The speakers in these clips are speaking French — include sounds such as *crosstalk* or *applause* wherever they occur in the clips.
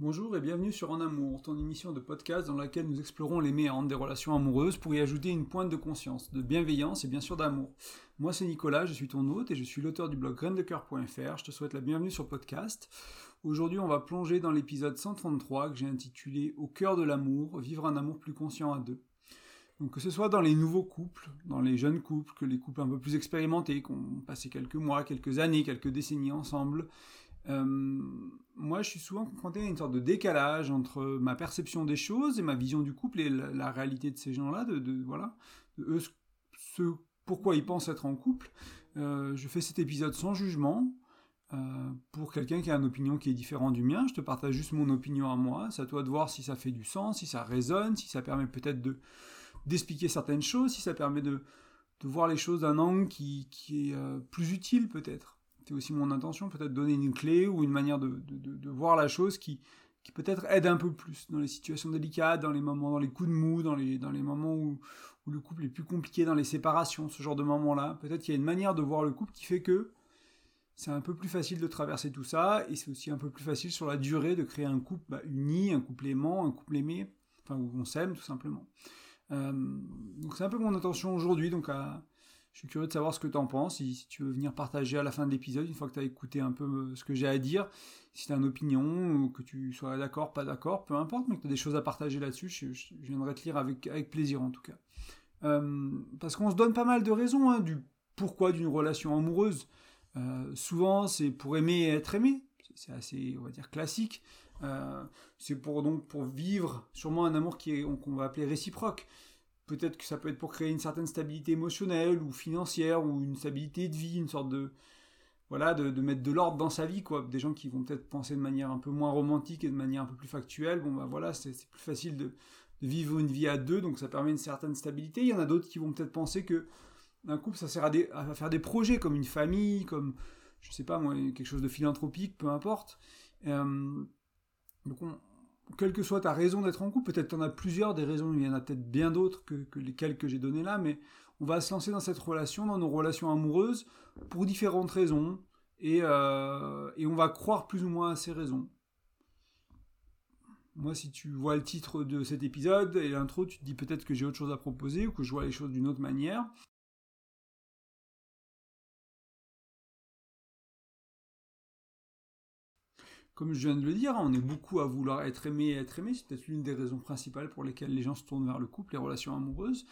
Bonjour et bienvenue sur En Amour, ton émission de podcast dans laquelle nous explorons les méandres des relations amoureuses pour y ajouter une pointe de conscience, de bienveillance et bien sûr d'amour. Moi c'est Nicolas, je suis ton hôte et je suis l'auteur du blog graindecoeur.fr. Je te souhaite la bienvenue sur podcast. Aujourd'hui on va plonger dans l'épisode 133 que j'ai intitulé Au cœur de l'amour, vivre un amour plus conscient à deux. Donc que ce soit dans les nouveaux couples, dans les jeunes couples, que les couples un peu plus expérimentés, qui ont passé quelques mois, quelques années, quelques décennies ensemble, euh, moi, je suis souvent confronté à une sorte de décalage entre ma perception des choses et ma vision du couple et la, réalité de ces gens-là, de, voilà, ce, pourquoi ils pensent être en couple. Euh, je fais cet épisode sans jugement. Euh, pour quelqu'un qui a une opinion qui est différente du mien, je te partage juste mon opinion à moi. C'est à toi de voir si ça fait du sens, si ça résonne, si ça permet peut-être de d'expliquer certaines choses, si ça permet de, de voir les choses d'un angle qui, qui est plus utile peut-être. C'était aussi mon intention, peut-être donner une clé ou une manière de, voir la chose qui, qui peut-être aide un peu plus dans les situations délicates, dans les moments, dans les coups de mou, dans les, dans les moments où, où le couple est plus compliqué, dans les séparations, ce genre de moments-là. Peut-être qu'il y a une manière de voir le couple qui fait que c'est un peu plus facile de traverser tout ça, et c'est aussi un peu plus facile sur la durée de créer un couple bah, uni, un couple aimant, un couple aimé, enfin où on s'aime tout simplement. Euh, donc c'est un peu mon intention aujourd'hui, donc à, je suis curieux de savoir ce que tu en penses, si, tu veux venir partager à la fin de l'épisode, une fois que tu as écouté un peu euh, ce que j'ai à dire, si tu as une opinion, que tu sois d'accord, pas d'accord, peu importe, mais que tu as des choses à partager là-dessus, je, viendrai te lire avec, avec plaisir en tout cas. Euh, parce qu'on se donne pas mal de raisons hein, du pourquoi d'une relation amoureuse. Euh, souvent, c'est pour aimer et être aimé. C'est assez, on va dire, classique. c'est pour donc pour vivre sûrement un amour qui est qu'on va appeler réciproque. Peut-être que ça peut être pour créer une certaine stabilité émotionnelle ou financière ou une stabilité de vie, une sorte de voilà de, mettre de l'ordre dans sa vie quoi. Des gens qui vont peut-être penser de manière un peu moins romantique et de manière un peu plus factuelle. Bon bah voilà c'est plus facile de, vivre une vie à deux donc ça permet une certaine stabilité. Il y en a d'autres qui vont peut-être penser que un couple ça sert à, faire des projets comme une famille comme je sais pas moi quelque chose de philanthropique peu importe. Euh, donc on, quelle que soit ta raison d'être en couple, peut-être tu en as plusieurs des raisons, il y en a peut-être bien d'autres que, que, les quelques que j'ai données là, mais on va se lancer dans cette relation, dans nos relations amoureuses, pour différentes raisons, et, euh, et on va croire plus ou moins à ces raisons. Moi, si tu vois le titre de cet épisode et l'intro, tu te dis peut-être que j'ai autre chose à proposer ou que je vois les choses d'une autre manière. Comme je viens de le dire, on est beaucoup à vouloir être aimé et être aimé. C'est peut-être l'une des raisons principales pour lesquelles les gens se tournent vers le couple, les relations amoureuses.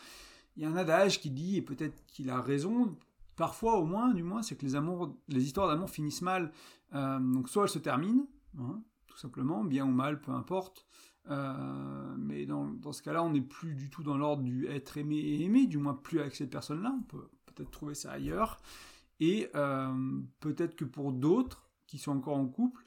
Il y a un adage qui dit, et peut-être qu'il a raison, parfois au moins, du moins, c'est que les, amours, les histoires d'amour finissent mal. Euh, donc soit elles se terminent, hein, tout simplement, bien ou mal, peu importe. Euh, mais dans, ce cas-là, on n'est plus du tout dans l'ordre du être aimé et aimé, du moins plus avec cette personne-là. On peut peut-être trouver ça ailleurs. Et euh, peut-être que pour d'autres qui sont encore en couple,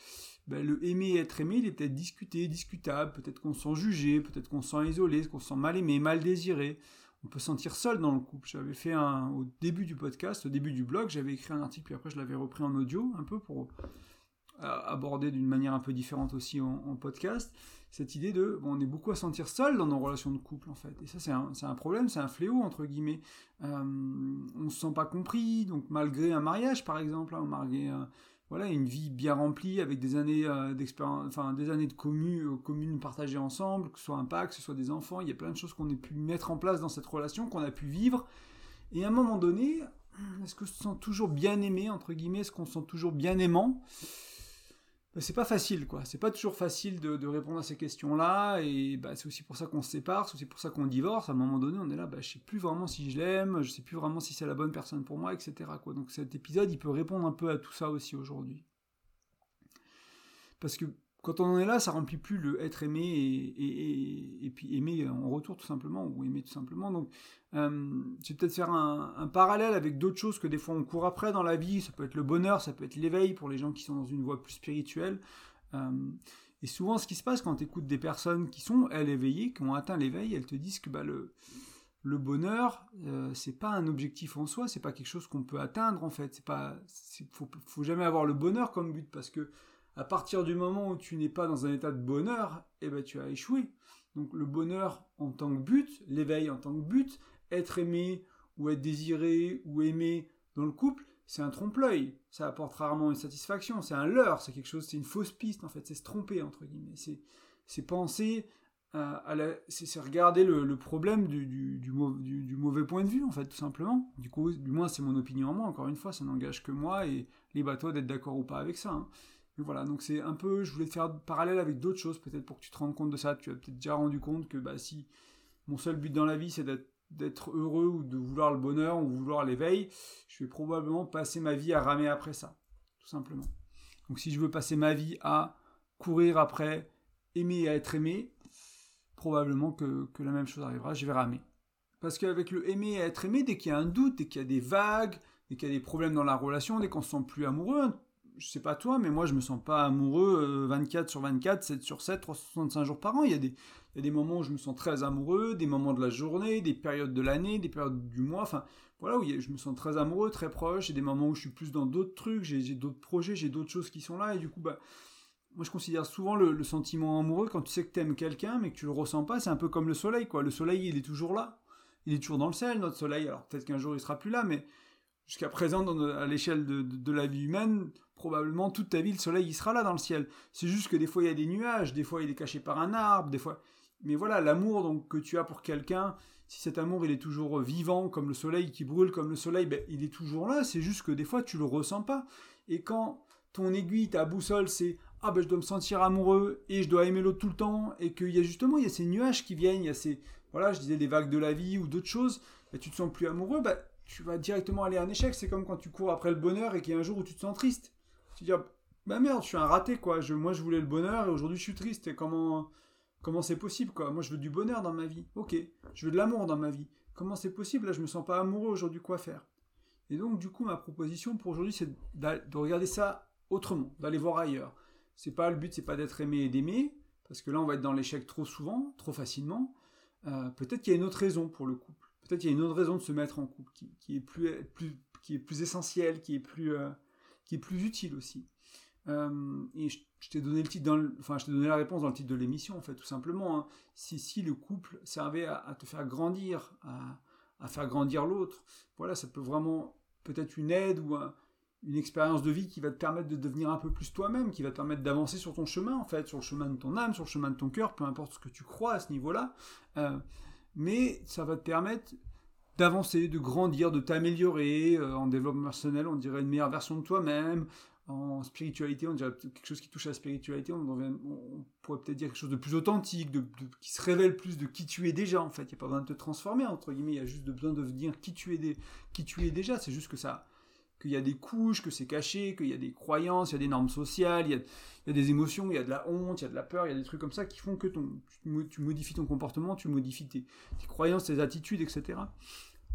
ben, le aimer et être aimé, il est peut-être discuté, discutable, peut-être qu'on se sent jugé, peut-être qu'on se sent isolé, qu'on se sent mal aimé, mal désiré. On peut se sentir seul dans le couple. J'avais fait un, au début du podcast, au début du blog, j'avais écrit un article, puis après je l'avais repris en audio, un peu pour euh, aborder d'une manière un peu différente aussi en, podcast, cette idée de, bon, on est beaucoup à se sentir seul dans nos relations de couple, en fait. Et ça, c'est un, un, problème, c'est un fléau, entre guillemets. Euh, on se sent pas compris, donc malgré un mariage, par exemple, hein, malgré voilà, une vie bien remplie avec des années euh, d'expérience, enfin des années de communes, communes partagées ensemble, que ce soit un pacte, que ce soit des enfants, il y a plein de choses qu'on a pu mettre en place dans cette relation, qu'on a pu vivre. Et à un moment donné, est-ce que se sent toujours bien aimé entre guillemets, est-ce qu'on se sent toujours bien aimant? C'est pas facile, quoi. C'est pas toujours facile de, répondre à ces questions-là, et bah, c'est aussi pour ça qu'on se sépare, c'est aussi pour ça qu'on divorce. À un moment donné, on est là, bah, je sais plus vraiment si je l'aime, je sais plus vraiment si c'est la bonne personne pour moi, etc. Quoi. Donc cet épisode, il peut répondre un peu à tout ça aussi aujourd'hui. Parce que quand on en est là, ça remplit plus le être aimé et, puis aimer en retour tout simplement, ou aimer tout simplement. Donc, euh, vais peut-être faire un, parallèle avec d'autres choses que des fois on court après dans la vie. Ça peut être le bonheur, ça peut être l'éveil pour les gens qui sont dans une voie plus spirituelle. Euh, et souvent, ce qui se passe quand tu écoutes des personnes qui sont, elles, éveillées, qui ont atteint l'éveil, elles te disent que bah, le, le bonheur, euh, c'est pas un objectif en soi, c'est pas quelque chose qu'on peut atteindre en fait. C'est pas, faut, faut jamais avoir le bonheur comme but parce que à partir du moment où tu n'es pas dans un état de bonheur, eh ben, tu as échoué. Donc le bonheur en tant que but, l'éveil en tant que but, être aimé ou être désiré ou aimé dans le couple, c'est un trompe-l'œil. Ça apporte rarement une satisfaction. C'est un leurre. C'est quelque chose, c'est une fausse piste en fait. C'est se tromper entre guillemets. C'est, penser à, c'est, regarder le, problème du, mauvais point de vue en fait, tout simplement. Du coup, du moins c'est mon opinion en moi. Encore une fois, ça n'engage que moi et libre à toi d'être d'accord ou pas avec ça. Hein. Voilà, donc c'est un peu, je voulais te faire parallèle avec d'autres choses peut-être pour que tu te rendes compte de ça. Tu as peut-être déjà rendu compte que bah si mon seul but dans la vie c'est d'être heureux ou de vouloir le bonheur ou vouloir l'éveil, je vais probablement passer ma vie à ramer après ça, tout simplement. Donc si je veux passer ma vie à courir après, aimer et être aimé, probablement que, la même chose arrivera, je vais ramer. Parce qu'avec le aimer et être aimé, dès qu'il y a un doute, dès qu'il y a des vagues, dès qu'il y a des problèmes dans la relation, dès qu'on se sent plus amoureux, je sais pas toi, mais moi je me sens pas amoureux 24 euh, sur 24, 7 sur 7, 365 jours par an. Il y, a des, il y a des moments où je me sens très amoureux, des moments de la journée, des périodes de l'année, des périodes du mois, enfin voilà, où je me sens très amoureux, très proche, et des moments où je suis plus dans d'autres trucs, j'ai d'autres projets, j'ai d'autres choses qui sont là, et du coup, bah, moi je considère souvent le, sentiment amoureux quand tu sais que tu aimes quelqu'un, mais que tu le ressens pas, c'est un peu comme le soleil, quoi. Le soleil, il est toujours là, il est toujours dans le ciel, notre soleil, alors peut-être qu'un jour il sera plus là, mais jusqu'à présent, à l'échelle de, la vie humaine, probablement toute ta vie, le soleil, il sera là dans le ciel. C'est juste que des fois, il y a des nuages, des fois, il est caché par un arbre, des fois... Mais voilà, l'amour donc que tu as pour quelqu'un, si cet amour, il est toujours vivant, comme le soleil qui brûle, comme le soleil, ben, il est toujours là, c'est juste que des fois, tu le ressens pas. Et quand ton aiguille, ta boussole, c'est ah ben je dois me sentir amoureux et je dois aimer l'autre tout le temps et qu'il y a justement il y a ces nuages qui viennent, il y a ces voilà je disais des vagues de la vie ou d'autres choses, et tu te sens plus amoureux, ben, tu vas directement aller à un échec. C'est comme quand tu cours après le bonheur et qu'il y a un jour où tu te sens triste. Tu te dis, ah, bah merde, je suis un raté, quoi. Moi, je voulais le bonheur et aujourd'hui, je suis triste. Et comment, comment c'est possible, quoi? Moi, je veux du bonheur dans ma vie. Ok. Je veux de l'amour dans ma vie. Comment c'est possible? Là, je me sens pas amoureux aujourd'hui, quoi faire? Et donc, du coup, ma proposition pour aujourd'hui, c'est de regarder ça autrement, d'aller voir ailleurs. C'est pas le but, c'est pas d'être aimé et d'aimer, parce que là, on va être dans l'échec trop souvent, trop facilement. Euh, peut-être qu'il y a une autre raison pour le couple. Peut-être qu'il y a une autre raison de se mettre en couple qui, est, plus, qui est plus essentielle, qui est plus, euh, qui est plus utile aussi. Euh, et je, t'ai donné enfin je donné la réponse dans le titre de l'émission en fait tout simplement. Hein. Si, si le couple servait à, te faire grandir, à, à faire grandir l'autre, voilà ça peut vraiment peut-être une aide ou une expérience de vie qui va te permettre de devenir un peu plus toi-même, qui va te permettre d'avancer sur ton chemin en fait, sur le chemin de ton âme, sur le chemin de ton cœur, peu importe ce que tu crois à ce niveau-là. Euh, mais ça va te permettre d'avancer, de grandir, de t'améliorer. Euh, en développement personnel, on dirait une meilleure version de toi-même. En spiritualité, on dirait quelque chose qui touche à la spiritualité, on, pourrait peut-être dire quelque chose de plus authentique, de, qui se révèle plus de qui tu es déjà, en fait. Il n'y a pas besoin de te transformer, entre guillemets, il y a juste besoin de devenir qui tu es, qui tu es déjà. C'est juste que ça, qu'il y a des couches, que c'est caché, qu'il y a des croyances, il y a des normes sociales, il y a, des émotions, il y a de la honte, il y a de la peur, il y a des trucs comme ça qui font que ton, tu, modifies ton comportement, tu modifies tes, croyances, tes attitudes, etc.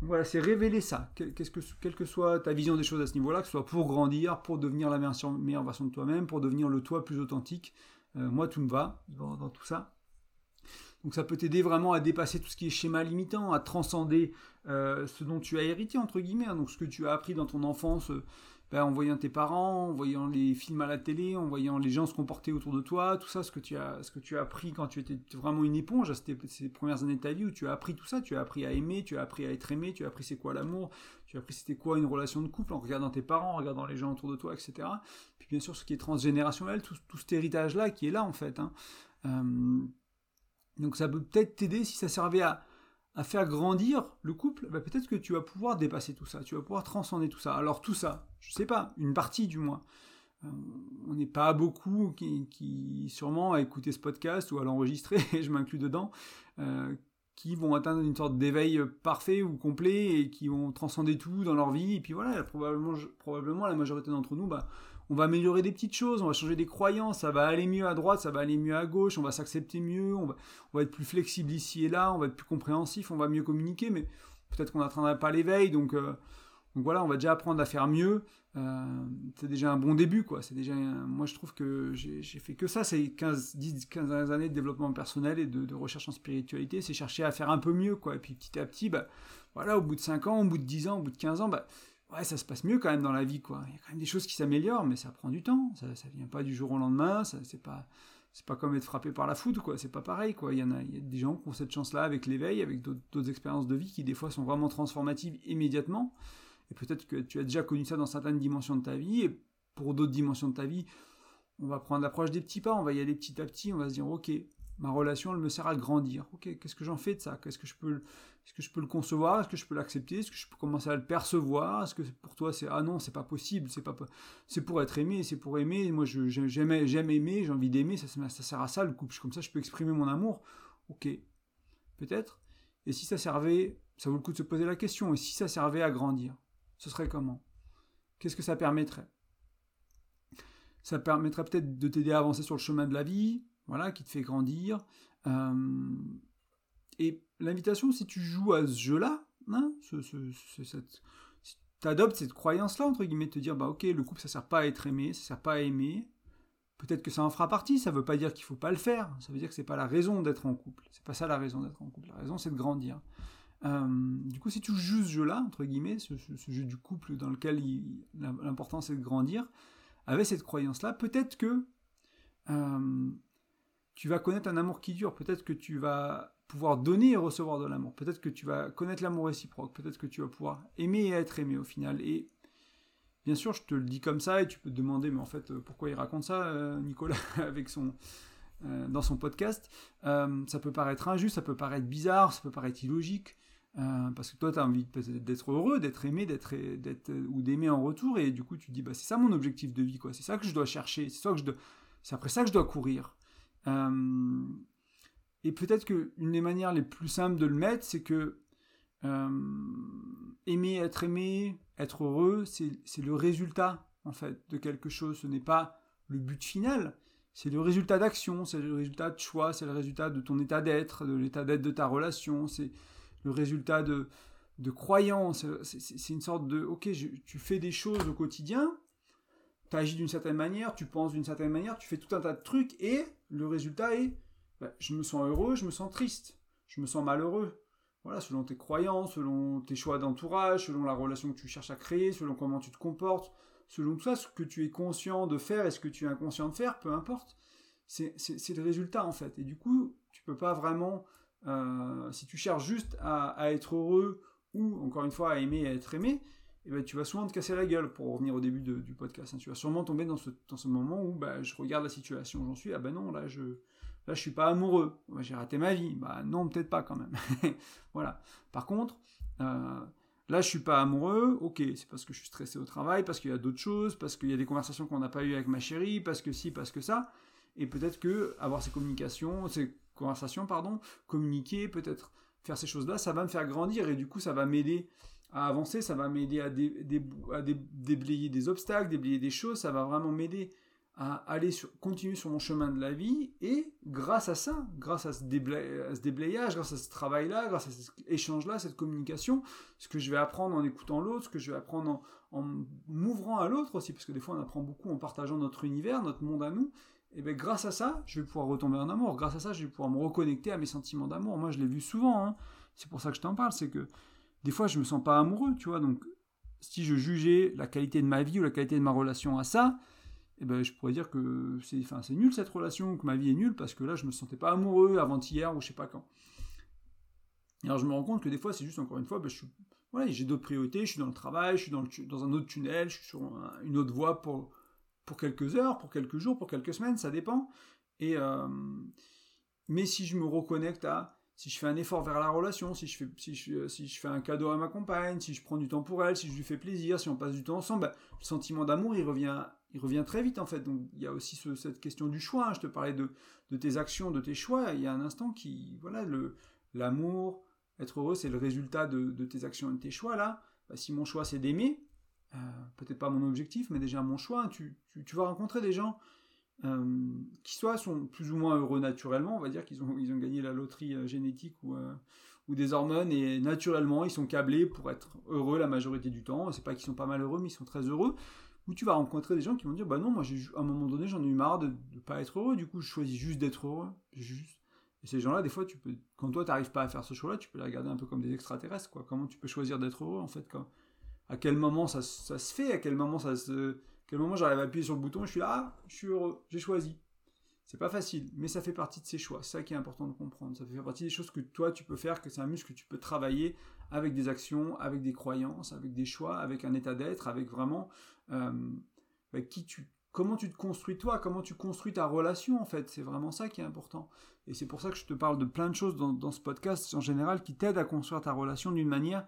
Voilà, c'est révéler ça, qu'est-ce que, quelle que soit ta vision des choses à ce niveau-là, que ce soit pour grandir, pour devenir la meilleure version de toi-même, pour devenir le toi plus authentique. Euh, moi, tout me va dans tout ça. Donc ça peut t'aider vraiment à dépasser tout ce qui est schéma limitant, à transcender euh, ce dont tu as hérité, entre guillemets, hein. donc ce que tu as appris dans ton enfance euh, ben, en voyant tes parents, en voyant les films à la télé, en voyant les gens se comporter autour de toi, tout ça, ce que tu as, ce que tu as appris quand tu étais vraiment une éponge, c'était ces premières années de ta vie où tu as appris tout ça, tu as appris à aimer, tu as appris à être aimé, tu as appris c'est quoi l'amour, tu as appris c'était quoi une relation de couple en regardant tes parents, en regardant les gens autour de toi, etc. Puis bien sûr ce qui est transgénérationnel, tout, tout cet héritage-là qui est là en fait. Hein. Euh, donc ça peut peut-être t'aider si ça servait à, faire grandir le couple, bah, peut-être que tu vas pouvoir dépasser tout ça, tu vas pouvoir transcender tout ça. Alors tout ça, je sais pas, une partie du moins. Euh, on n'est pas beaucoup qui, sûrement à écouter ce podcast ou à l'enregistrer, *laughs* je m'inclus dedans, euh, qui vont atteindre une sorte d'éveil parfait ou complet et qui vont transcender tout dans leur vie. Et puis voilà, probablement, probablement la majorité d'entre nous, bah, on va améliorer des petites choses, on va changer des croyances, ça va aller mieux à droite, ça va aller mieux à gauche, on va s'accepter mieux, on va, être plus flexible ici et là, on va être plus compréhensif, on va mieux communiquer, mais peut-être qu'on n'atteindra pas l'éveil, donc, euh, voilà, on va déjà apprendre à faire mieux. Euh, c'est déjà un bon début, quoi. C'est déjà, moi je trouve que j'ai fait que ça, c'est 15, 10, 15 années de développement personnel et de, recherche en spiritualité, c'est chercher à faire un peu mieux, quoi. Et puis petit à petit, bah, voilà, au bout de 5 ans, au bout de 10 ans, au bout de 15 ans, bah, ouais, ça se passe mieux quand même dans la vie, quoi. Il y a quand même des choses qui s'améliorent, mais ça prend du temps. Ça, ça vient pas du jour au lendemain. Ça, c'est pas, c'est pas comme être frappé par la foudre, quoi. C'est pas pareil, quoi. Il y en a, il y a des gens qui ont cette chance-là avec l'éveil, avec d'autres expériences de vie qui des fois sont vraiment transformatives immédiatement. Et peut-être que tu as déjà connu ça dans certaines dimensions de ta vie, et pour d'autres dimensions de ta vie, on va prendre l'approche des petits pas, on va y aller petit à petit, on va se dire, ok, ma relation, elle me sert à grandir. Ok, qu'est-ce que j'en fais de ça? Qu'est-ce que je peux, est-ce que je peux le concevoir? Est-ce que je peux l'accepter? Est-ce que je peux commencer à le percevoir? Est-ce que pour toi c'est ah non, c'est pas possible, c'est pas, c'est pour être aimé, c'est pour aimer. Moi, j'aime, j'aime aimer, j'ai envie d'aimer. Ça, ça sert à ça le couple. Comme ça, je peux exprimer mon amour. Ok, peut-être. Et si ça servait, ça vaut le coup de se poser la question. Et si ça servait à grandir, ce serait comment? Qu'est-ce que ça permettrait? Ça permettrait peut-être de t'aider à avancer sur le chemin de la vie, voilà, qui te fait grandir. Et l'invitation, si tu joues à ce jeu-là, hein, ce, si tu adoptes cette croyance-là, entre guillemets, de te dire, bah ok, le couple, ça sert pas à être aimé, ça sert pas à aimer, peut-être que ça en fera partie, ça veut pas dire qu'il faut pas le faire, ça veut dire que c'est pas la raison d'être en couple, c'est pas ça la raison d'être en couple, la raison c'est de grandir. Euh, du coup, si tu joues ce jeu-là, entre guillemets, ce, jeu du couple dans lequel l'important c'est de grandir, avec cette croyance-là, peut-être que euh, tu vas connaître un amour qui dure. Peut-être que tu vas pouvoir donner et recevoir de l'amour. Peut-être que tu vas connaître l'amour réciproque. Peut-être que tu vas pouvoir aimer et être aimé au final. Et bien sûr, je te le dis comme ça et tu peux te demander, mais en fait, euh, pourquoi il raconte ça, euh, Nicolas, *laughs* avec son, euh, dans son podcast? Ça peut paraître injuste, ça peut paraître bizarre, ça peut paraître illogique. parce que toi, tu as envie d'être heureux, d'être aimé, d'être, ou d'aimer en retour, et du coup, tu te dis, bah, c'est ça mon objectif de vie, quoi. C'est ça que je dois chercher, c'est après ça que je dois courir. Euh, et peut-être qu'une des manières les plus simples de le mettre, c'est que euh, aimer, être aimé, être heureux, c'est le résultat en fait de quelque chose. Ce n'est pas le but final. C'est le résultat d'action, c'est le résultat de choix, c'est le résultat de ton état d'être, de l'état d'être de ta relation, c'est le résultat de, de croyance. C'est une sorte de, ok, tu fais des choses au quotidien, tu agis d'une certaine manière, tu penses d'une certaine manière, tu fais tout un tas de trucs et le résultat est bah, je me sens heureux, je me sens triste, je me sens malheureux. Voilà, selon tes croyances, selon tes choix d'entourage, selon la relation que tu cherches à créer, selon comment tu te comportes, selon tout ça, ce que tu es conscient de faire et ce que tu es inconscient de faire, peu importe. C'est le résultat en fait. Et du coup, tu peux pas vraiment, euh, si tu cherches juste à, être heureux ou encore une fois à aimer et à être aimé, eh ben, tu vas souvent te casser la gueule pour revenir au début du podcast. Hein. Tu vas sûrement tomber dans ce, dans ce moment où bah, je regarde la situation où j'en suis. Ah ben non, là je là je suis pas amoureux. J'ai raté ma vie. Bah non, peut-être pas quand même. *laughs* voilà. Par contre, euh, là je suis pas amoureux. Ok, c'est parce que je suis stressé au travail, parce qu'il y a d'autres choses, parce qu'il y a des conversations qu'on n'a pas eues avec ma chérie, parce que si, parce que ça. Et peut-être que avoir ces communications, ces conversations, pardon, communiquer, peut-être faire ces choses-là, ça va me faire grandir et du coup ça va m'aider à avancer, ça va m'aider à, déblayer des obstacles, déblayer des choses, ça va vraiment m'aider à aller sur, continuer sur mon chemin de la vie et grâce à ça, grâce à ce, déblayage, grâce à ce travail-là, grâce à cet échange-là, cette communication, ce que je vais apprendre en écoutant l'autre, ce que je vais apprendre en, m'ouvrant à l'autre aussi, parce que des fois on apprend beaucoup en partageant notre univers, notre monde à nous, et bien grâce à ça, je vais pouvoir retomber en amour, grâce à ça, je vais pouvoir me reconnecter à mes sentiments d'amour. Moi je l'ai vu souvent, hein. c'est pour ça que je t'en parle, c'est que des fois je me sens pas amoureux, tu vois, donc si je jugeais la qualité de ma vie ou la qualité de ma relation à ça, eh ben, je pourrais dire que c'est enfin, nul cette relation, que ma vie est nulle, parce que là je me sentais pas amoureux avant-hier ou je sais pas quand. alors je me rends compte que des fois c'est juste encore une fois, ben, voilà, j'ai d'autres priorités, je suis dans le travail, je suis dans, dans un autre tunnel, je suis sur une autre voie pour, pour quelques heures, pour quelques jours, pour quelques semaines, ça dépend. Et, euh, mais si je me reconnecte à si je fais un effort vers la relation, si je fais, si je, si je fais un cadeau à ma compagne, si je prends du temps pour elle, si je lui fais plaisir, si on passe du temps ensemble, bah, le sentiment d'amour, il revient, il revient très vite en fait. Donc il y a aussi cette question du choix. Hein. Je te parlais de, de, tes actions, de tes choix. Il y a un instant qui, voilà, le, l'amour, être heureux, c'est le résultat de, de, tes actions et de tes choix là. Bah, si mon choix c'est d'aimer, euh, peut-être pas mon objectif, mais déjà mon choix, tu, tu, tu vas rencontrer des gens euh, qui soit sont plus ou moins heureux naturellement, on va dire qu'ils ont, ils ont gagné la loterie euh, génétique ou, euh, ou des hormones et naturellement ils sont câblés pour être heureux la majorité du temps. C'est pas qu'ils sont pas malheureux, mais ils sont très heureux. Ou tu vas rencontrer des gens qui vont dire bah non, moi à un moment donné j'en ai eu marre de ne pas être heureux, du coup je choisis juste d'être heureux. Juste. Et ces gens-là, des fois, tu peux, quand toi t'arrives pas à faire ce choix-là, tu peux les regarder un peu comme des extraterrestres, quoi. Comment tu peux choisir d'être heureux en fait, quand, à quel moment ça, ça se fait, à quel moment ça se quel moment j'arrive à appuyer sur le bouton, je suis là, ah, je suis heureux, j'ai choisi. C'est pas facile, mais ça fait partie de ses choix. C'est ça qui est important de comprendre. Ça fait partie des choses que toi tu peux faire, que c'est un muscle que tu peux travailler avec des actions, avec des croyances, avec des choix, avec un état d'être, avec vraiment euh, bah, qui tu, comment tu te construis toi, comment tu construis ta relation en fait. C'est vraiment ça qui est important. Et c'est pour ça que je te parle de plein de choses dans, dans ce podcast en général qui t'aident à construire ta relation d'une manière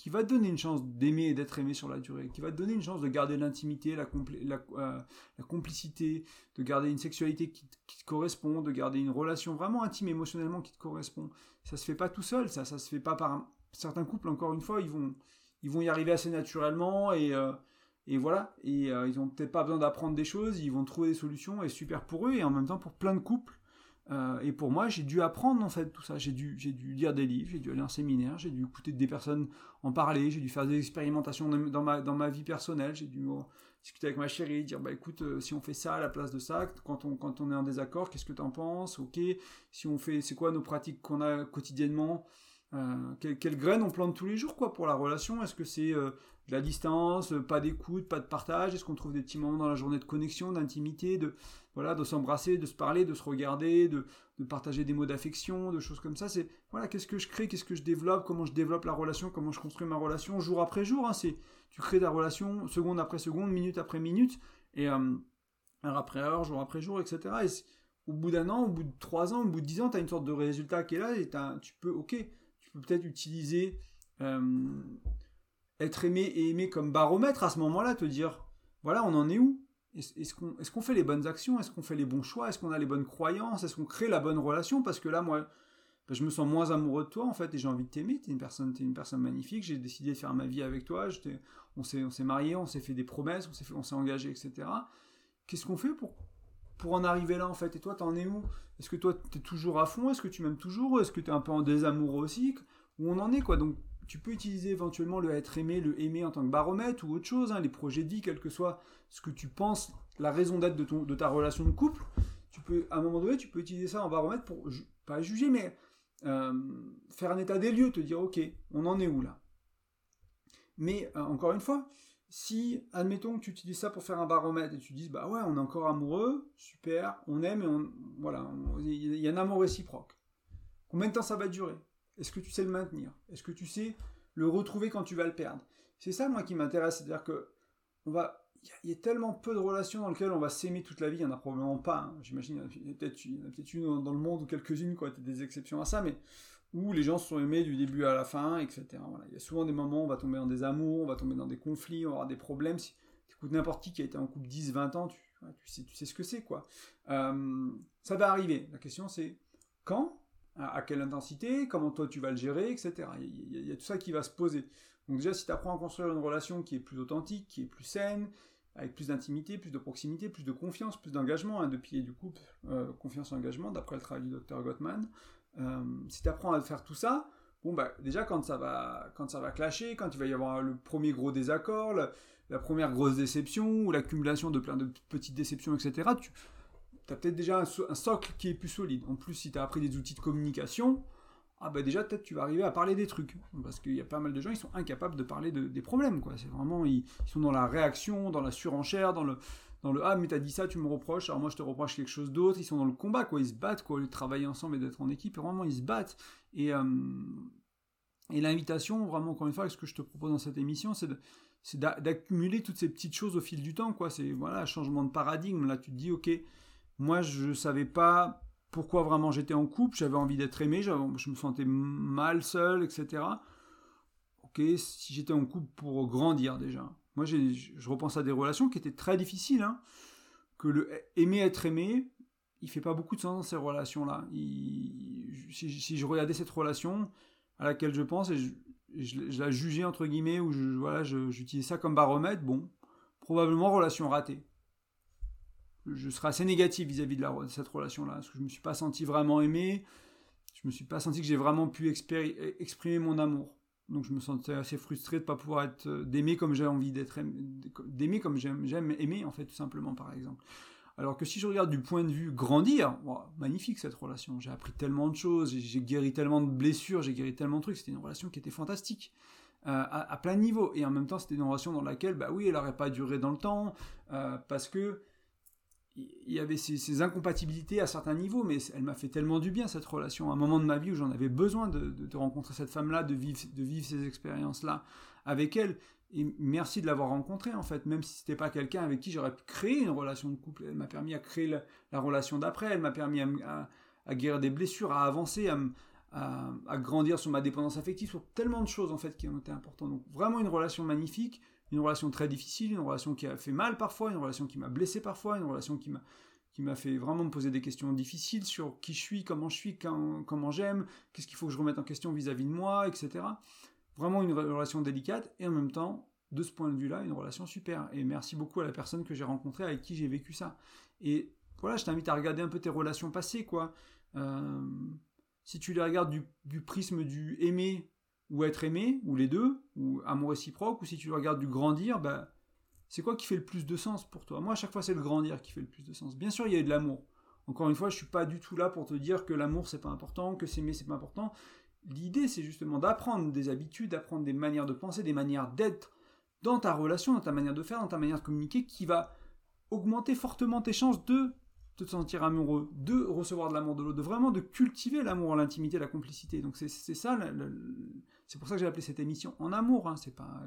qui va te donner une chance d'aimer et d'être aimé sur la durée, qui va te donner une chance de garder l'intimité, la, euh, la, complicité, de garder une sexualité qui, te correspond, de garder une relation vraiment intime émotionnellement qui te correspond. Ça se fait pas tout seul, ça, ça se fait pas par certains couples. Encore une fois, ils vont, ils vont y arriver assez naturellement et euh, et voilà. Et euh, ils ont peut-être pas besoin d'apprendre des choses, ils vont trouver des solutions et super pour eux et en même temps pour plein de couples euh, et pour moi, j'ai dû apprendre en fait tout ça. J'ai dû, j'ai dû lire des livres, j'ai dû aller en séminaire, j'ai dû écouter des personnes en parler, j'ai dû faire des expérimentations dans ma, dans ma vie personnelle, j'ai dû discuter avec ma chérie, dire bah écoute, euh, si on fait ça à la place de ça, quand on, quand on est en désaccord, qu'est-ce que tu en penses? Ok, si on fait, c'est quoi nos pratiques qu'on a quotidiennement? Euh, quelle, graine on plante tous les jours quoi pour la relation? Est-ce que c'est de la distance, pas d'écoute, pas de partage? Est-ce qu'on trouve des petits moments dans la journée de connexion, d'intimité, de voilà, de s'embrasser, de se parler, de se regarder, de, partager des mots d'affection, de choses comme ça? C'est voilà, qu'est-ce que je crée, qu'est-ce que je développe, comment je développe la relation, comment je construis ma relation jour après jour. Hein? c'est tu crées ta relation seconde après seconde, minute après minute, et euh, heure après heure, jour après jour, etc. Et au bout d'un an, au bout de trois ans, au bout de dix ans, tu as une sorte de résultat qui est là, et tu peux, ok, peux peut-être utiliser euh, être aimé et aimé comme baromètre à ce moment-là, te dire, voilà, on en est où? Est-ce qu'on fait les bonnes actions? Est-ce qu'on fait les bons choix? Est-ce qu'on a les bonnes croyances? Est-ce qu'on crée la bonne relation? Parce que là, moi, ben, je me sens moins amoureux de toi, en fait, et j'ai envie de t'aimer. T'es une personne, es une personne magnifique. J'ai décidé de faire ma vie avec toi. On s'est, marié, on s'est fait des promesses, on s'est, on s'est engagé, etc. Qu'est-ce qu'on fait pour, pour en arriver là, en fait. Et toi, t'en es où? Est-ce que toi, t'es toujours à fond? Est-ce que tu m'aimes toujours? Est-ce que t'es un peu en désamour aussi? Où on en est, quoi? Donc, tu peux utiliser éventuellement le être aimé, le aimer en tant que baromètre ou autre chose, hein, les projets vie, quel que soit ce que tu penses, la raison d'être de, de ta relation de couple. Tu peux, à un moment donné, tu peux utiliser ça en baromètre pour, pas juger, mais euh, faire un état des lieux, te dire, ok, on en est où là? Mais euh, encore une fois, si, admettons que tu utilises ça pour faire un baromètre et tu dis, bah ouais, on est encore amoureux, super, on aime et on, voilà, il y a un amour réciproque. Combien de temps ça va durer? Est-ce que tu sais le maintenir? Est-ce que tu sais le retrouver quand tu vas le perdre? C'est ça, moi, qui m'intéresse. C'est-à-dire que on va, il y, a tellement peu de relations dans lesquelles on va s'aimer toute la vie. Il n'y en a probablement pas. Hein. J'imagine, il y en a peut-être une dans le monde ou quelques-unes, quoi. des exceptions à ça, mais où les gens se sont aimés du début à la fin, etc. Il y a souvent des moments où on va tomber dans des amours, on va tomber dans des conflits, on va avoir des problèmes. Si tu n'importe qui qui a été en couple 10, 20 ans, tu, sais, tu sais ce que c'est, quoi. Euh, ça va arriver. La question, c'est quand à quelle intensité, comment toi tu vas le gérer, etc. Il y, a, tout ça qui va se poser. Donc déjà, si tu apprends à construire une relation qui est plus authentique, qui est plus saine, avec plus d'intimité, plus de proximité, plus de confiance, plus d'engagement, hein, de pilier du couple, euh, confiance engagement, d'après le travail du docteur Gottman, euh, si tu apprends à faire tout ça, bon bah déjà quand ça va quand ça va clasher, quand il va y avoir le premier gros désaccord, la, première grosse déception, ou l'accumulation de plein de petites déceptions, etc., tu, as peut-être déjà un, socle qui est plus solide. En plus, si tu as appris des outils de communication, ah bah déjà peut-être tu vas arriver à parler des trucs. Parce qu'il y a pas mal de gens, ils sont incapables de parler des problèmes. C'est vraiment, ils, sont dans la réaction, dans la surenchère, dans le, dans le ah mais t'as dit ça, tu me reproches, alors moi je te reproche quelque chose d'autre. Ils sont dans le combat, quoi. Ils se battent, quoi. Ils travaillent ensemble et d'être en équipe, vraiment ils se battent. Et, euh, et l'invitation, vraiment encore une fois, ce que je te propose dans cette émission, c'est d'accumuler toutes ces petites choses au fil du temps, quoi. C'est voilà, changement de paradigme. Là, tu te dis, ok, moi, je savais pas pourquoi vraiment j'étais en couple, j'avais envie d'être aimé, je me sentais mal seul, etc. Ok, si j'étais en couple pour grandir déjà. Moi, je repense à des relations qui étaient très difficiles, hein. que le aimer être aimé, il fait pas beaucoup de sens dans ces relations-là. Si, je regardais cette relation à laquelle je pense et je, la jugeais entre guillemets ou voilà, j'utilisais ça comme baromètre, bon, probablement relation ratée je serai assez négatif vis-à-vis de, cette relation-là, parce que je me suis pas senti vraiment aimé, je me suis pas senti que j'ai vraiment pu exprimer mon amour. Donc je me sentais assez frustré de pas pouvoir être euh, d'aimer comme j'ai envie d'être d'aimer comme j'aime aimer en fait tout simplement par exemple. Alors que si je regarde du point de vue grandir, magnifique cette relation. J'ai appris tellement de choses, j'ai guéri tellement de blessures, j'ai guéri tellement de trucs. C'était une relation qui était fantastique. Euh, à, plein niveau. Et en même temps, c'était une relation dans laquelle, bah oui, elle n'aurait pas duré dans le temps, euh, parce que il y avait ces, incompatibilités à certains niveaux, mais elle m'a fait tellement du bien cette relation. À un moment de ma vie où j'en avais besoin de, rencontrer cette femme-là, de vivre, de vivre ces expériences-là avec elle. Et merci de l'avoir rencontrée en fait, même si c'était pas quelqu'un avec qui j'aurais pu créer une relation de couple. Elle m'a permis à créer la, relation d'après, elle m'a permis à, guérir des blessures, à avancer, à, à, grandir sur ma dépendance affective, sur tellement de choses en fait qui ont été importantes. Donc vraiment une relation magnifique une relation très difficile, une relation qui a fait mal parfois, une relation qui m'a blessé parfois, une relation qui m'a qui m'a fait vraiment me poser des questions difficiles sur qui je suis, comment je suis, comment j'aime, qu'est-ce qu'il faut que je remette en question vis-à-vis de moi, etc. Vraiment une relation délicate et en même temps, de ce point de vue-là, une relation super. Et merci beaucoup à la personne que j'ai rencontrée avec qui j'ai vécu ça. Et voilà, je t'invite à regarder un peu tes relations passées, quoi. Euh, si tu les regardes du prisme du aimer ou être aimé, ou les deux, ou amour réciproque, ou si tu regardes du grandir, bah, c'est quoi qui fait le plus de sens pour toi? Moi, à chaque fois, c'est le grandir qui fait le plus de sens. Bien sûr, il y a de l'amour. Encore une fois, je suis pas du tout là pour te dire que l'amour c'est pas important, que s'aimer c'est pas important. L'idée, c'est justement d'apprendre des habitudes, d'apprendre des manières de penser, des manières d'être dans ta relation, dans ta manière de faire, dans ta manière de communiquer, qui va augmenter fortement tes chances de te sentir amoureux, de recevoir de l'amour de l'autre, de vraiment de cultiver l'amour, l'intimité, la complicité. Donc c'est ça c'est pour ça que j'ai appelé cette émission En amour. Hein. C'est pas,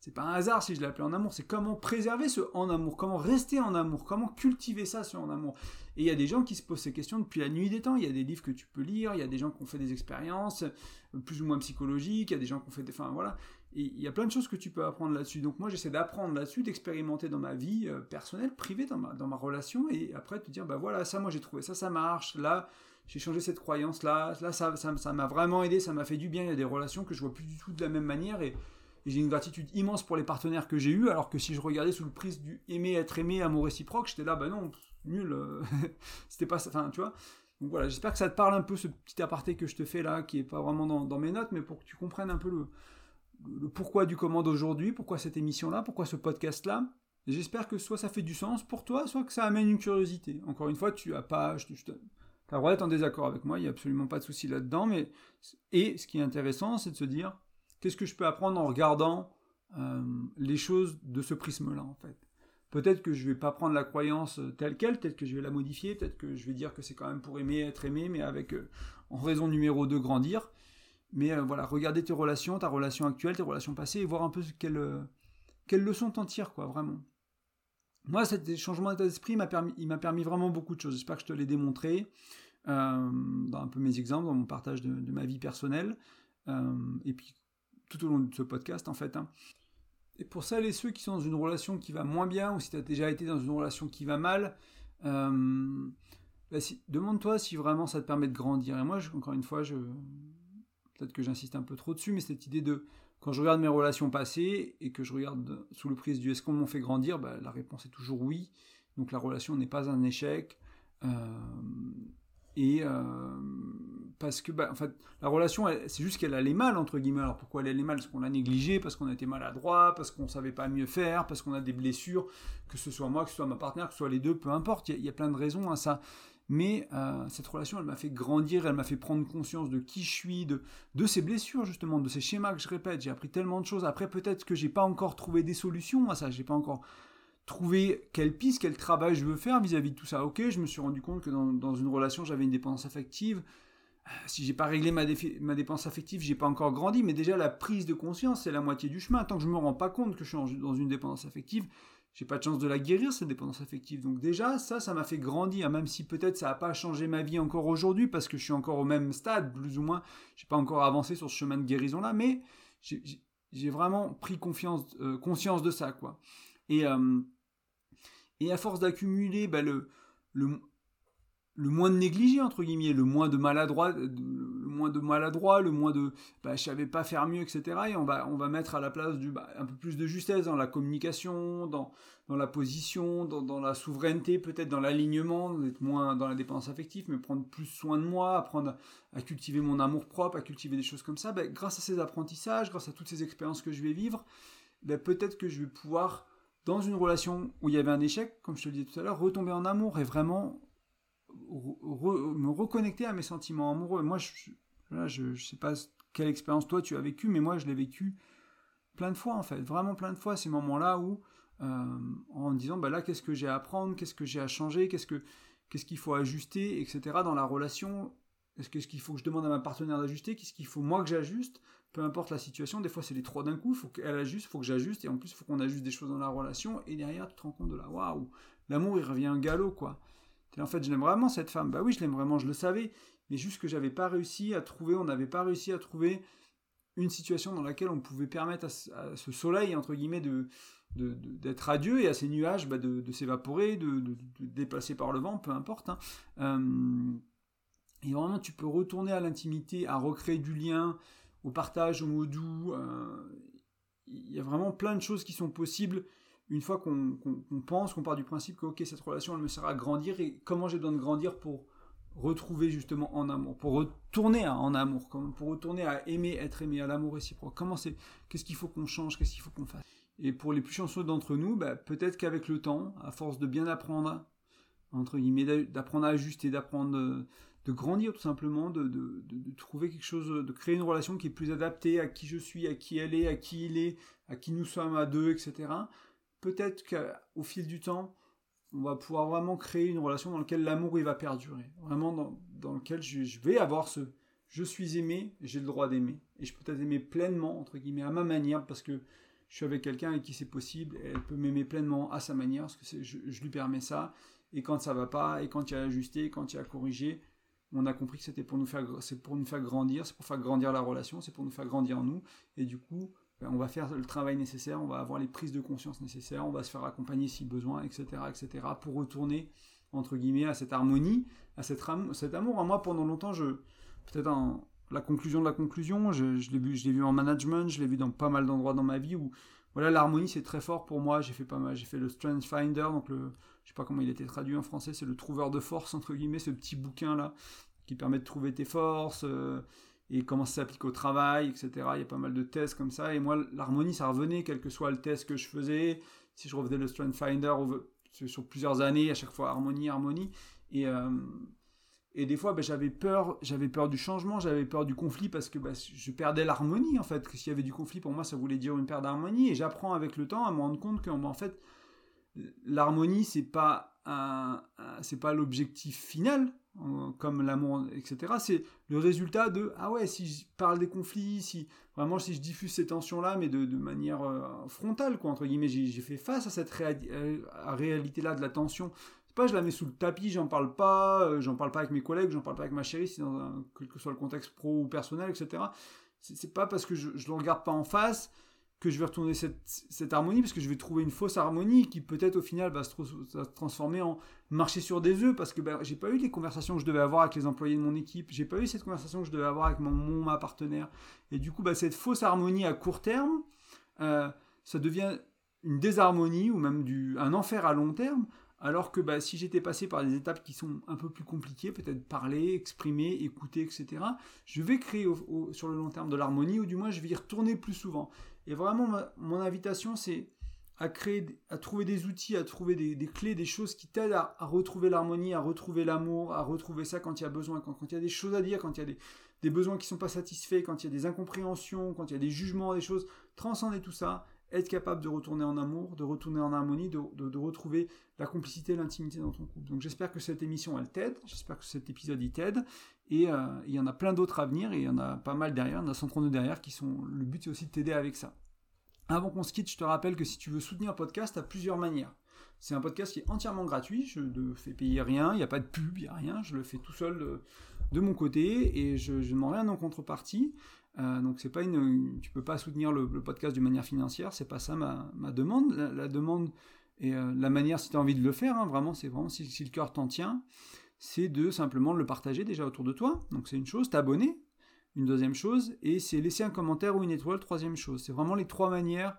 c'est pas un hasard si je l'ai appelé En amour. C'est comment préserver ce En amour, comment rester en amour, comment cultiver ça, ce En amour. Et il y a des gens qui se posent ces questions depuis la nuit des temps. Il y a des livres que tu peux lire, il y a des gens qui ont fait des expériences plus ou moins psychologiques, il y a des gens qui ont fait des. Enfin voilà. Et il y a plein de choses que tu peux apprendre là-dessus. Donc moi j'essaie d'apprendre là-dessus, d'expérimenter dans ma vie euh, personnelle, privée, dans ma, dans ma relation, et après te dire, bah voilà, ça moi j'ai trouvé ça, ça marche, là j'ai changé cette croyance là, là ça ça m'a vraiment aidé, ça m'a fait du bien, il y a des relations que je vois plus du tout de la même manière et, j'ai une gratitude immense pour les partenaires que j'ai eus, alors que si je regardais sous le prisme du aimer, être aimé, amour réciproque, j'étais là, bah non, nul, euh, *laughs* c'était pas ça, enfin tu vois. Donc voilà, j'espère que ça te parle un peu ce petit aparté que je te fais là, qui est pas vraiment dans, mes notes, mais pour que tu comprennes un peu le, pourquoi du comment d'aujourd'hui, pourquoi cette émission là, pourquoi ce podcast là. J'espère que soit ça fait du sens pour toi, soit que ça amène une curiosité. Encore une fois, tu as pas, D'être en désaccord avec moi, il n'y a absolument pas de souci là-dedans, mais et ce qui est intéressant, c'est de se dire qu'est-ce que je peux apprendre en regardant euh, les choses de ce prisme-là, en fait? Peut-être que je vais pas prendre la croyance telle qu'elle, peut-être que je vais la modifier, peut-être que je vais dire que c'est quand même pour aimer, être aimé, mais avec euh, en raison numéro 2 grandir. Mais euh, voilà, regarder tes relations, ta relation actuelle, tes relations passées, et voir un peu quelles, quelles leçons t'en tires, quoi, vraiment. Moi, cet changement d'état d'esprit m'a permis, il m'a permis vraiment beaucoup de choses. J'espère que je te l'ai démontré euh, dans un peu mes exemples, dans mon partage de, ma vie personnelle, euh, et puis tout au long de ce podcast en fait. Hein. Et pour celles et ceux qui sont dans une relation qui va moins bien, ou si tu as déjà été dans une relation qui va mal, euh, bah, demande-toi si vraiment ça te permet de grandir. Et moi, encore une fois, je, peut-être que j'insiste un peu trop dessus, mais cette idée de quand je regarde mes relations passées et que je regarde sous le prisme du est-ce qu'on m'en fait grandir, bah, la réponse est toujours oui. Donc la relation n'est pas un échec. Euh, et euh, parce que, bah, en fait, la relation, c'est juste qu'elle allait mal, entre guillemets. Alors pourquoi elle allait mal? Parce qu'on l'a négligée, parce qu'on a été maladroit, parce qu'on ne savait pas mieux faire, parce qu'on a des blessures, que ce soit moi, que ce soit ma partenaire, que ce soit les deux, peu importe. Il y, a plein de raisons à ça mais euh, cette relation, elle m'a fait grandir, elle m'a fait prendre conscience de qui je suis, de, de ces blessures justement, de ces schémas que je répète. J'ai appris tellement de choses. Après, peut-être que j'ai pas encore trouvé des solutions à ça. J'ai pas encore trouvé quelle piste, quel travail je veux faire vis-à-vis de tout ça. Ok, je me suis rendu compte que dans, une relation, j'avais une dépendance affective. Euh, si j'ai pas réglé ma, dépendance affective, j'ai pas encore grandi. Mais déjà, la prise de conscience, c'est la moitié du chemin. Tant que je me rends pas compte que je suis dans une dépendance affective, j'ai pas de chance de la guérir, cette dépendance affective. Donc déjà, ça, ça m'a fait grandir, même si peut-être ça n'a pas changé ma vie encore aujourd'hui, parce que je suis encore au même stade, plus ou moins. J'ai pas encore avancé sur ce chemin de guérison-là, mais j'ai vraiment pris euh, conscience de ça, quoi. Et, euh, à force d'accumuler bah, le, le moins de négligé entre guillemets, le moins de maladroit, le moins de maladroit, le moins de bah, savais pas faire mieux, etc. Et on va on va mettre à la place du bah, un peu plus de justesse dans la communication, dans dans la position, dans, dans la souveraineté, peut-être dans l'alignement, d'être moins dans la dépendance affective, mais prendre plus soin de moi, apprendre à, cultiver mon amour propre, à cultiver des choses comme ça. Bah, grâce à ces apprentissages, grâce à toutes ces expériences que je vais vivre, peut-être que je vais pouvoir dans une relation où il y avait un échec, comme je te le disais tout à l'heure, retomber en amour et vraiment me reconnecter à mes sentiments amoureux. Moi, je, ne sais pas quelle expérience toi tu as vécu, mais moi je l'ai vécu plein de fois en fait, vraiment plein de fois ces moments-là où en disant bah là qu'est-ce que j'ai à apprendre, qu'est-ce que j'ai à changer, qu'est-ce que qu'est-ce qu'il faut ajuster, etc. dans la relation. Est-ce qu'il faut que je demande à ma partenaire d'ajuster? Qu'est-ce qu'il faut moi que j'ajuste? Peu importe la situation, des fois c'est les trois d'un coup, il faut qu'elle ajuste, il faut que j'ajuste, et en plus il faut qu'on ajuste des choses dans la relation, et derrière tu te rends compte de la waouh, l'amour il revient galop quoi. En fait, je l'aime vraiment cette femme. Bah oui, je l'aime vraiment, je le savais, mais juste que j'avais pas réussi à trouver, on n'avait pas réussi à trouver une situation dans laquelle on pouvait permettre à, ce soleil entre guillemets de d'être radieux et à ces nuages bah, de, s'évaporer, de, de, déplacer par le vent, peu importe. Hein. Euh, et vraiment, tu peux retourner à l'intimité, à recréer du lien, au partage, au mot doux. Euh, il y a vraiment plein de choses qui sont possibles une fois qu'on pense, qu'on part du principe que cette relation, elle me sert à grandir et comment j'ai besoin de grandir pour retrouver justement en amour, pour retourner en amour, pour retourner à aimer, être aimé, à l'amour réciproque. Comment c'est, qu'est-ce qu'il faut qu'on change, qu'est-ce qu'il faut qu'on fasse? Et pour les plus chanceux d'entre nous, bah, peut-être qu'avec le temps, à force de bien apprendre, entre guillemets, d'apprendre à ajuster, d'apprendre euh, de grandir tout simplement, de, trouver quelque chose, de créer une relation qui est plus adaptée à qui je suis, à qui elle est, à qui il est, à qui nous sommes à deux, etc. Peut-être qu'au fil du temps, on va pouvoir vraiment créer une relation dans laquelle l'amour va perdurer, vraiment dans, dans lequel je, vais avoir ce je suis aimé, j'ai le droit d'aimer, et je peux être aimé pleinement entre guillemets à ma manière parce que je suis avec quelqu'un avec qui c'est possible, et elle peut m'aimer pleinement à sa manière parce que je, lui permets ça, et quand ça va pas, et quand il y a ajusté, quand il y a corrigé, on a compris que c'était pour nous faire, c'est pour nous faire grandir, c'est pour faire grandir la relation, c'est pour nous faire grandir nous, et du coup, on va faire le travail nécessaire, on va avoir les prises de conscience nécessaires, on va se faire accompagner si besoin, etc., etc., pour retourner entre guillemets à cette harmonie, à cet, amour. Amour. Moi, pendant longtemps, je peut-être la conclusion de la conclusion, je, l'ai vu, je l'ai vu en management, je l'ai vu dans pas mal d'endroits dans ma vie où voilà l'harmonie c'est très fort pour moi. J'ai fait pas mal, j'ai fait le Strength Finder, donc le je sais pas comment il était traduit en français, c'est le trouveur de force, entre guillemets, ce petit bouquin là, qui permet de trouver tes forces, euh, et comment ça s'applique au travail, etc. Il y a pas mal de tests comme ça, et moi, l'harmonie, ça revenait, quel que soit le test que je faisais, si je revenais le Strength Finder sur plusieurs années, à chaque fois harmonie, harmonie, et... Euh, et des fois, ben, j'avais peur, j'avais peur du changement, j'avais peur du conflit parce que ben, je perdais l'harmonie en fait. S'il y avait du conflit, pour moi, ça voulait dire une perte d'harmonie. Et j'apprends avec le temps à me rendre compte qu'en en fait, l'harmonie c'est pas c'est pas l'objectif final comme l'amour etc c'est le résultat de ah ouais si je parle des conflits si vraiment si je diffuse ces tensions là mais de, manière euh, frontale quoi entre guillemets j'ai fait face à cette euh, réalité là de la tension. C'est pas je la mets sous le tapis j'en parle pas euh, j'en parle pas avec mes collègues j'en parle pas avec ma chérie si dans un, quel que soit le contexte pro ou personnel etc c'est pas parce que je, je le regarde pas en face que je vais retourner cette, cette, harmonie, parce que je vais trouver une fausse harmonie qui peut-être au final va se, transformer en marcher sur des œufs, parce que ben, j'ai pas eu les conversations que je devais avoir avec les employés de mon équipe, j'ai pas eu cette conversation que je devais avoir avec mon, mon ma partenaire. Et du coup, ben, cette fausse harmonie à court terme, euh, ça devient une désharmonie ou même du, un enfer à long terme, alors que bah, si j'étais passé par des étapes qui sont un peu plus compliquées, peut-être parler, exprimer, écouter, etc., je vais créer sur le long terme de l'harmonie, ou du moins je vais y retourner plus souvent. Et vraiment, mon invitation, c'est à créer, à trouver des outils, à trouver des, clés, des choses qui t'aident à, retrouver l'harmonie, à retrouver l'amour, à retrouver ça quand il y a besoin, quand, il y a des choses à dire, quand il y a des, besoins qui ne sont pas satisfaits, quand il y a des incompréhensions, quand il y a des jugements, des choses, transcender tout ça être capable de retourner en amour, de retourner en harmonie, de, retrouver la complicité, l'intimité dans ton couple. Donc j'espère que cette émission, elle t'aide, j'espère que cet épisode, il t'aide, et euh, il y en a plein d'autres à venir, et il y en a pas mal derrière, il y en a 132 derrière, qui sont, le but c'est aussi de t'aider avec ça. Avant qu'on se quitte, je te rappelle que si tu veux soutenir un podcast, as plusieurs manières. C'est un podcast qui est entièrement gratuit, je ne fais payer rien, il n'y a pas de pub, il n'y a rien, je le fais tout seul de, mon côté, et je ne demande rien en contrepartie. Euh, donc c'est pas une, tu peux pas soutenir le, podcast d'une manière financière, c'est pas ça ma, demande. La, demande et euh, la manière si tu as envie de le faire, hein, vraiment c'est vraiment si, le cœur t'en tient, c'est de simplement le partager déjà autour de toi. Donc c'est une chose, t'abonner, une deuxième chose, et c'est laisser un commentaire ou une étoile, troisième chose. C'est vraiment les trois manières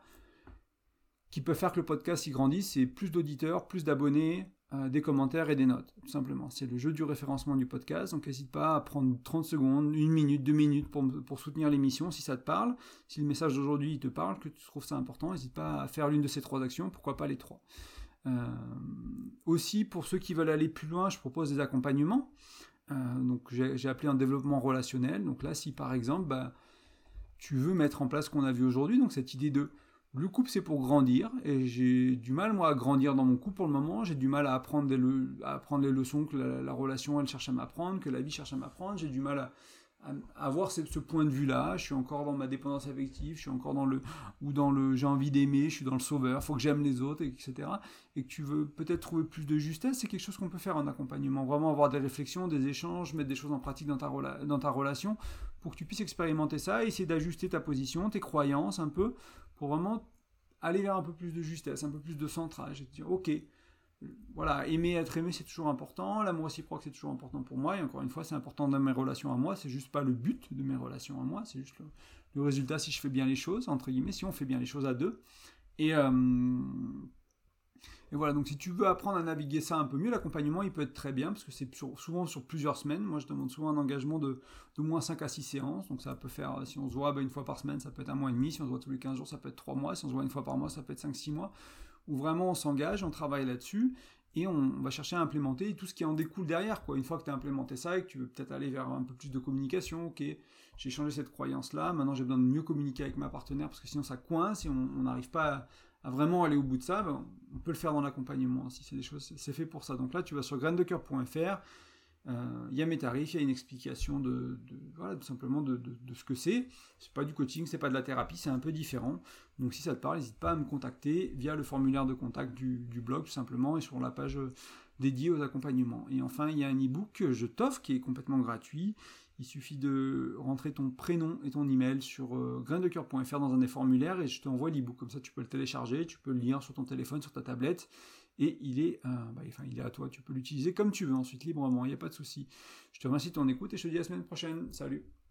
qui peuvent faire que le podcast y grandisse, c'est plus d'auditeurs, plus d'abonnés, euh, des commentaires et des notes, tout simplement. C'est le jeu du référencement du podcast, donc n'hésite pas à prendre 30 secondes, une minute, deux minutes pour, pour soutenir l'émission si ça te parle. Si le message d'aujourd'hui te parle, que tu trouves ça important, n'hésite pas à faire l'une de ces trois actions, pourquoi pas les trois? Euh, aussi, pour ceux qui veulent aller plus loin, je propose des accompagnements. Euh, donc j'ai appelé un développement relationnel. Donc là, si par exemple, bah, tu veux mettre en place ce qu'on a vu aujourd'hui, donc cette idée de Le couple, c'est pour grandir, et j'ai du mal, moi, à grandir dans mon couple pour le moment. J'ai du mal à apprendre, à apprendre les leçons que la, relation, elle cherche à m'apprendre, que la vie cherche à m'apprendre. J'ai du mal à, avoir ce, point de vue-là. Je suis encore dans ma dépendance affective, je suis encore dans le ou dans le j'ai envie d'aimer, je suis dans le sauveur, faut que j'aime les autres, etc. Et que tu veux peut-être trouver plus de justesse, c'est quelque chose qu'on peut faire en accompagnement. Vraiment avoir des réflexions, des échanges, mettre des choses en pratique dans ta, dans ta relation pour que tu puisses expérimenter ça, essayer d'ajuster ta position, tes croyances un peu, pour vraiment aller vers un peu plus de justesse, un peu plus de centrage et te dire ok voilà, aimer, être aimé, c'est toujours important. L'amour réciproque, c'est toujours important pour moi. Et encore une fois, c'est important dans mes relations à moi. C'est juste pas le but de mes relations à moi. C'est juste le, résultat si je fais bien les choses, entre guillemets, si on fait bien les choses à deux. Et, euh, et voilà, donc si tu veux apprendre à naviguer ça un peu mieux, l'accompagnement, il peut être très bien, parce que c'est souvent sur plusieurs semaines. Moi, je demande souvent un engagement de, de moins 5 à 6 séances. Donc ça peut faire, si on se voit ben, une fois par semaine, ça peut être un mois et demi. Si on se voit tous les 15 jours, ça peut être 3 mois. Si on se voit une fois par mois, ça peut être 5-6 mois où vraiment on s'engage, on travaille là-dessus et on va chercher à implémenter tout ce qui en découle derrière. Quoi. Une fois que tu as implémenté ça et que tu veux peut-être aller vers un peu plus de communication, ok, j'ai changé cette croyance-là, maintenant j'ai besoin de mieux communiquer avec ma partenaire parce que sinon ça coince et on n'arrive pas à, vraiment aller au bout de ça, ben, on peut le faire dans l'accompagnement si c'est des choses, c'est fait pour ça. Donc là, tu vas sur graindecoeur.fr euh, il y a mes tarifs, il y a une explication de, simplement de, ce que c'est. C'est pas du coaching, c'est pas de la thérapie, c'est un peu différent. Donc si ça te parle, n'hésite pas à me contacter via le formulaire de contact du, blog tout simplement et sur la page euh, dédiée aux accompagnements. Et enfin, il y a un e-book que je t'offre qui est complètement gratuit. Il suffit de rentrer ton prénom et ton email sur euh, graindecoeur.fr dans un des formulaires et je t'envoie l'e-book. Comme ça, tu peux le télécharger, tu peux le lire sur ton téléphone, sur ta tablette et il est, bah, enfin, il est à toi. Tu peux l'utiliser comme tu veux ensuite librement, il n'y a pas de souci. Je te remercie de ton écoute et je te dis à la semaine prochaine. Salut